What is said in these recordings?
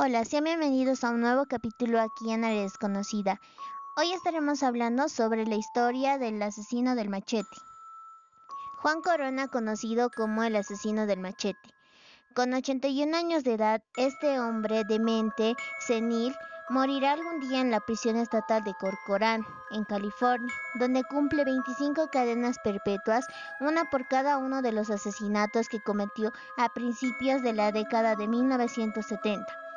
Hola, sean bienvenidos a un nuevo capítulo aquí en Área Desconocida. Hoy estaremos hablando sobre la historia del asesino del machete. Juan Corona, conocido como el asesino del machete. Con 81 años de edad, este hombre demente, senil, morirá algún día en la prisión estatal de Corcoran, en California, donde cumple 25 cadenas perpetuas, una por cada uno de los asesinatos que cometió a principios de la década de 1970.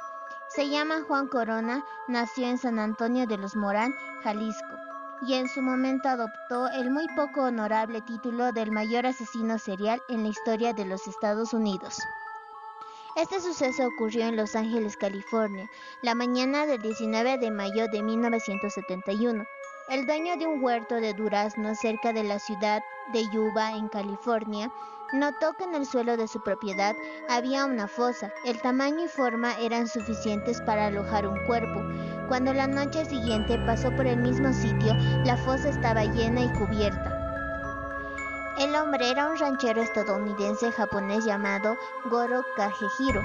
Se llama Juan Corona, nació en San Antonio de los Morán, Jalisco, y en su momento adoptó el muy poco honorable título del mayor asesino serial en la historia de los Estados Unidos. Este suceso ocurrió en Los Ángeles, California, la mañana del 19 de mayo de 1971. El dueño de un huerto de duraznos cerca de la ciudad de Yuba, en California, notó que en el suelo de su propiedad había una fosa. El tamaño y forma eran suficientes para alojar un cuerpo. Cuando la noche siguiente pasó por el mismo sitio, la fosa estaba llena y cubierta. El hombre era un ranchero estadounidense japonés llamado Goro Kagehiro.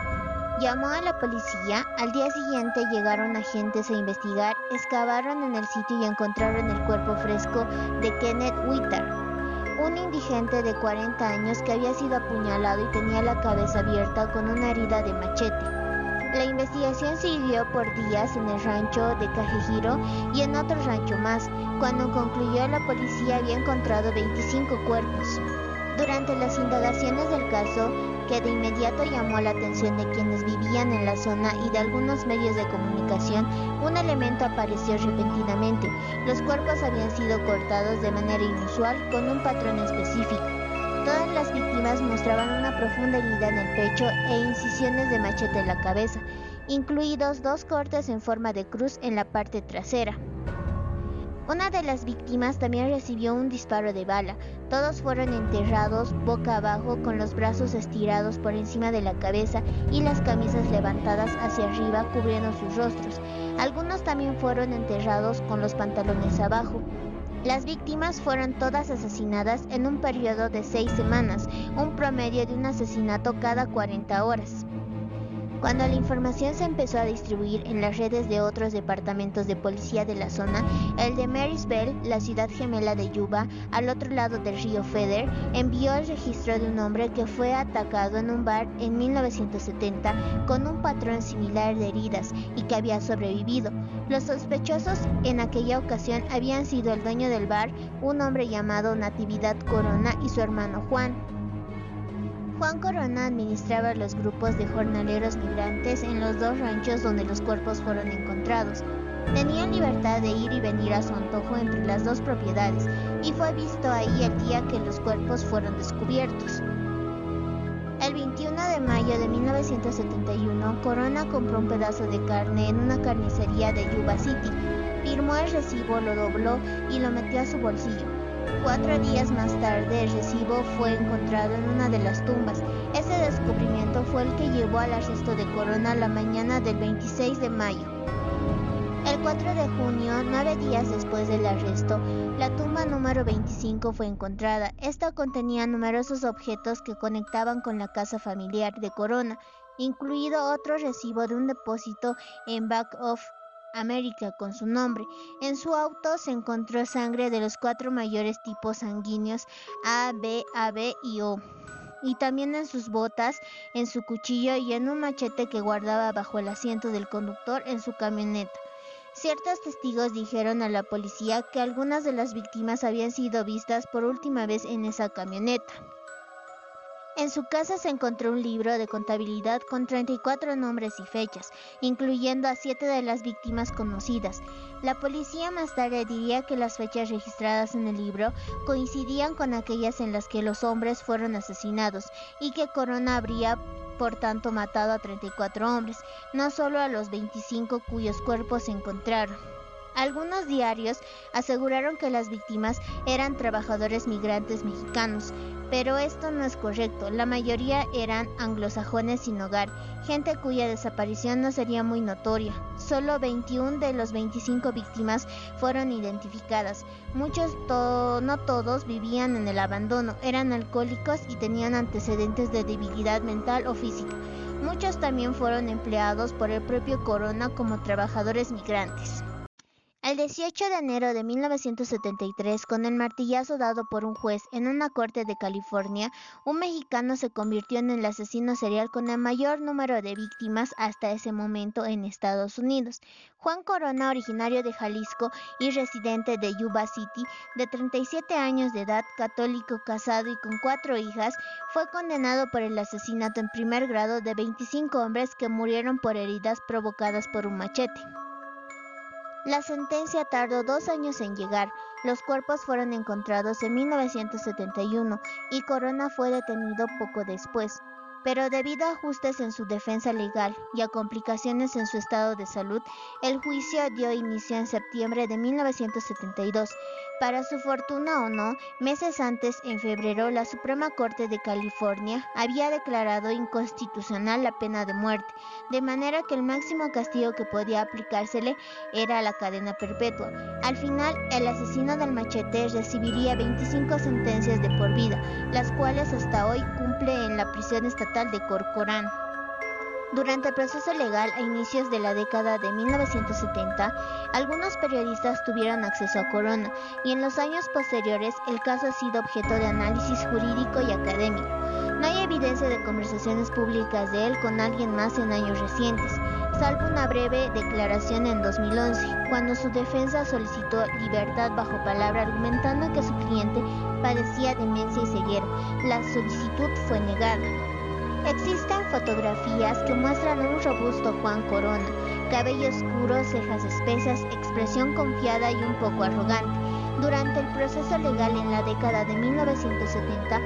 Llamó a la policía, al día siguiente llegaron agentes a investigar, excavaron en el sitio y encontraron el cuerpo fresco de Kenneth Witter, un indigente de 40 años que había sido apuñalado y tenía la cabeza abierta con una herida de machete. La investigación siguió por días en el rancho de Cajejiro y en otro rancho más. Cuando concluyó, la policía había encontrado 25 cuerpos. Durante las indagaciones del caso, que de inmediato llamó la atención de quienes vivían en la zona y de algunos medios de comunicación, un elemento apareció repentinamente. Los cuerpos habían sido cortados de manera inusual con un patrón específico. Todas las víctimas mostraban una profunda herida en el pecho e incisiones de machete en la cabeza, incluidos dos cortes en forma de cruz en la parte trasera. Una de las víctimas también recibió un disparo de bala. Todos fueron enterrados boca abajo con los brazos estirados por encima de la cabeza y las camisas levantadas hacia arriba cubriendo sus rostros. Algunos también fueron enterrados con los pantalones abajo. Las víctimas fueron todas asesinadas en un periodo de seis semanas, un promedio de un asesinato cada 40 horas. Cuando la información se empezó a distribuir en las redes de otros departamentos de policía de la zona, el de Marysville, la ciudad gemela de Yuba, al otro lado del río Feder, envió el registro de un hombre que fue atacado en un bar en 1970 con un patrón similar de heridas y que había sobrevivido. Los sospechosos en aquella ocasión habían sido el dueño del bar, un hombre llamado Natividad Corona y su hermano Juan. Juan Corona administraba los grupos de jornaleros migrantes en los dos ranchos donde los cuerpos fueron encontrados. Tenían libertad de ir y venir a su antojo entre las dos propiedades y fue visto ahí el día que los cuerpos fueron descubiertos. El 21 de mayo de 1971, Corona compró un pedazo de carne en una carnicería de Yuba City, firmó el recibo, lo dobló y lo metió a su bolsillo. Cuatro días más tarde el recibo fue encontrado en una de las tumbas. Ese descubrimiento fue el que llevó al arresto de Corona la mañana del 26 de mayo. El 4 de junio, nueve días después del arresto, la tumba número 25 fue encontrada. Esta contenía numerosos objetos que conectaban con la casa familiar de Corona, incluido otro recibo de un depósito en Back of América con su nombre. En su auto se encontró sangre de los cuatro mayores tipos sanguíneos A, B, AB y O. Y también en sus botas, en su cuchillo y en un machete que guardaba bajo el asiento del conductor en su camioneta. Ciertos testigos dijeron a la policía que algunas de las víctimas habían sido vistas por última vez en esa camioneta. En su casa se encontró un libro de contabilidad con 34 nombres y fechas, incluyendo a siete de las víctimas conocidas. La policía más tarde diría que las fechas registradas en el libro coincidían con aquellas en las que los hombres fueron asesinados y que Corona habría por tanto matado a 34 hombres, no solo a los 25 cuyos cuerpos se encontraron. Algunos diarios aseguraron que las víctimas eran trabajadores migrantes mexicanos, pero esto no es correcto. La mayoría eran anglosajones sin hogar, gente cuya desaparición no sería muy notoria. Solo 21 de los 25 víctimas fueron identificadas. Muchos, no todos, vivían en el abandono, eran alcohólicos y tenían antecedentes de debilidad mental o física. Muchos también fueron empleados por el propio Corona como trabajadores migrantes. El 18 de enero de 1973, con el martillazo dado por un juez en una corte de California, un mexicano se convirtió en el asesino serial con el mayor número de víctimas hasta ese momento en Estados Unidos. Juan Corona, originario de Jalisco y residente de Yuba City, de 37 años de edad, católico, casado y con cuatro hijas, fue condenado por el asesinato en primer grado de 25 hombres que murieron por heridas provocadas por un machete. La sentencia tardó dos años en llegar. Los cuerpos fueron encontrados en 1971 y Corona fue detenido poco después pero debido a ajustes en su defensa legal y a complicaciones en su estado de salud, el juicio dio inicio en septiembre de 1972. Para su fortuna o no, meses antes, en febrero, la Suprema Corte de California había declarado inconstitucional la pena de muerte, de manera que el máximo castigo que podía aplicársele era la cadena perpetua. Al final, el asesino del machete recibiría 25 sentencias de por vida, las cuales hasta hoy en la prisión estatal de Corcorán. Durante el proceso legal a inicios de la década de 1970, algunos periodistas tuvieron acceso a Corona y en los años posteriores el caso ha sido objeto de análisis jurídico y académico. No hay evidencia de conversaciones públicas de él con alguien más en años recientes, salvo una breve declaración en 2011, cuando su defensa solicitó libertad bajo palabra argumentando que su cliente padecía demencia y ceguera. La solicitud fue negada. Existen fotografías que muestran a un robusto Juan Corona, cabello oscuro, cejas espesas, expresión confiada y un poco arrogante. Durante el proceso legal en la década de 1970,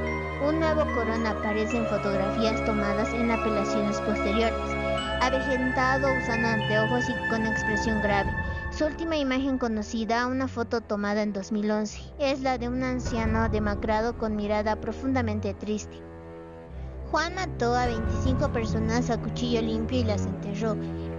un nuevo Corona aparece en fotografías tomadas en apelaciones posteriores, avejentado, usando anteojos y con expresión grave. Su última imagen conocida, una foto tomada en 2011, es la de un anciano demacrado con mirada profundamente triste. Juan mató a 25 personas a cuchillo limpio y las enterró.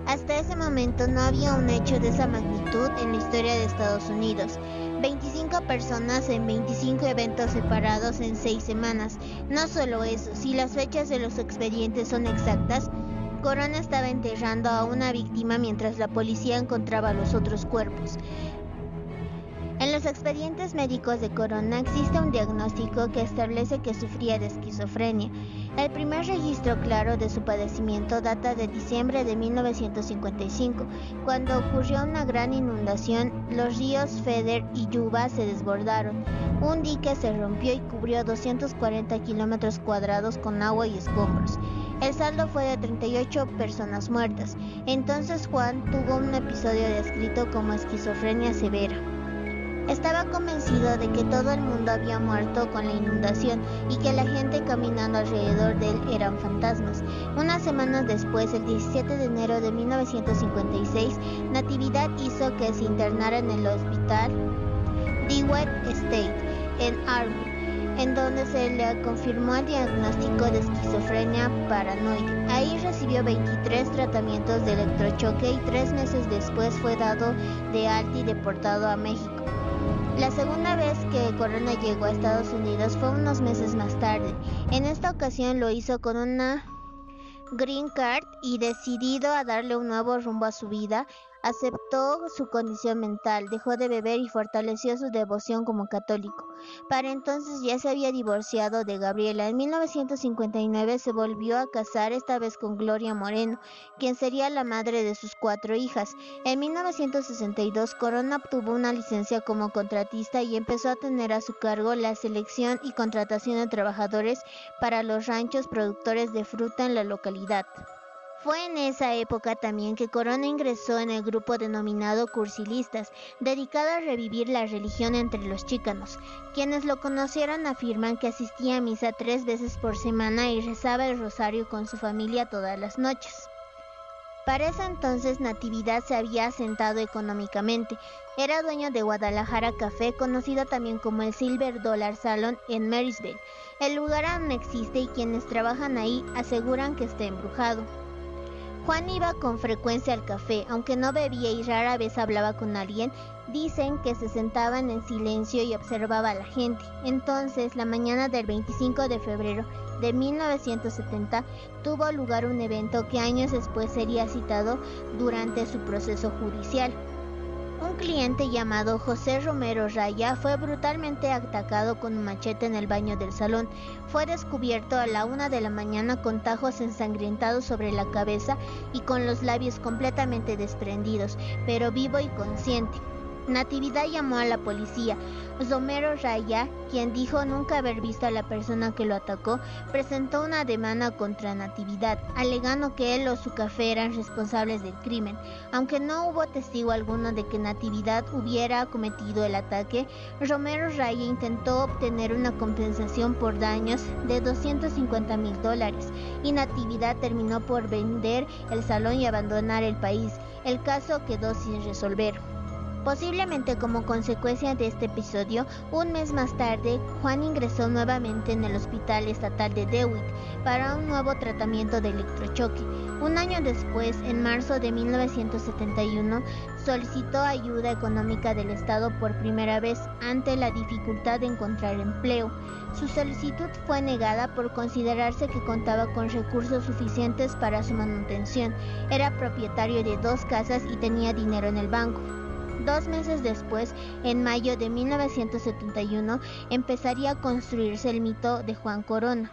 Hasta ese momento no había un hecho de esa magnitud en la historia de Estados Unidos. 25 personas en 25 eventos separados en 6 semanas. No solo eso, si las fechas de los expedientes son exactas, Corona estaba enterrando a una víctima mientras la policía encontraba los otros cuerpos. Los expedientes médicos de Corona existe un diagnóstico que establece que sufría de esquizofrenia. El primer registro claro de su padecimiento data de diciembre de 1955, cuando ocurrió una gran inundación, los ríos Feder y Yuba se desbordaron. Un dique se rompió y cubrió 240 kilómetros cuadrados con agua y escombros. El saldo fue de 38 personas muertas. Entonces Juan tuvo un episodio descrito como esquizofrenia severa. Estaba convencido de que todo el mundo había muerto con la inundación y que la gente caminando alrededor de él eran fantasmas. Unas semanas después, el 17 de enero de 1956, Natividad hizo que se internara en el hospital DeWitt State en Army, en donde se le confirmó el diagnóstico de esquizofrenia paranoide. Ahí recibió 23 tratamientos de electrochoque y tres meses después fue dado de alta y deportado a México. La segunda vez que Corona llegó a Estados Unidos fue unos meses más tarde. En esta ocasión lo hizo con una green card y decidido a darle un nuevo rumbo a su vida, Aceptó su condición mental, dejó de beber y fortaleció su devoción como católico. Para entonces ya se había divorciado de Gabriela. En 1959 se volvió a casar, esta vez con Gloria Moreno, quien sería la madre de sus cuatro hijas. En 1962 Corona obtuvo una licencia como contratista y empezó a tener a su cargo la selección y contratación de trabajadores para los ranchos productores de fruta en la localidad. Fue en esa época también que Corona ingresó en el grupo denominado Cursilistas, dedicado a revivir la religión entre los chícanos. Quienes lo conocieron afirman que asistía a misa tres veces por semana y rezaba el rosario con su familia todas las noches. Para ese entonces Natividad se había asentado económicamente. Era dueño de Guadalajara Café, conocido también como el Silver Dollar Salon en Marysville. El lugar aún existe y quienes trabajan ahí aseguran que está embrujado. Juan iba con frecuencia al café, aunque no bebía y rara vez hablaba con alguien, dicen que se sentaban en silencio y observaba a la gente. Entonces, la mañana del 25 de febrero, de 1970 tuvo lugar un evento que años después sería citado durante su proceso judicial. Un cliente llamado José Romero Raya fue brutalmente atacado con un machete en el baño del salón. Fue descubierto a la una de la mañana con tajos ensangrentados sobre la cabeza y con los labios completamente desprendidos, pero vivo y consciente. Natividad llamó a la policía. Romero Raya, quien dijo nunca haber visto a la persona que lo atacó, presentó una demanda contra Natividad, alegando que él o su café eran responsables del crimen. Aunque no hubo testigo alguno de que Natividad hubiera cometido el ataque, Romero Raya intentó obtener una compensación por daños de 250 mil dólares y Natividad terminó por vender el salón y abandonar el país. El caso quedó sin resolver. Posiblemente como consecuencia de este episodio, un mes más tarde, Juan ingresó nuevamente en el Hospital Estatal de DeWitt para un nuevo tratamiento de electrochoque. Un año después, en marzo de 1971, solicitó ayuda económica del Estado por primera vez ante la dificultad de encontrar empleo. Su solicitud fue negada por considerarse que contaba con recursos suficientes para su manutención. Era propietario de dos casas y tenía dinero en el banco. Dos meses después, en mayo de 1971, empezaría a construirse el mito de Juan Corona.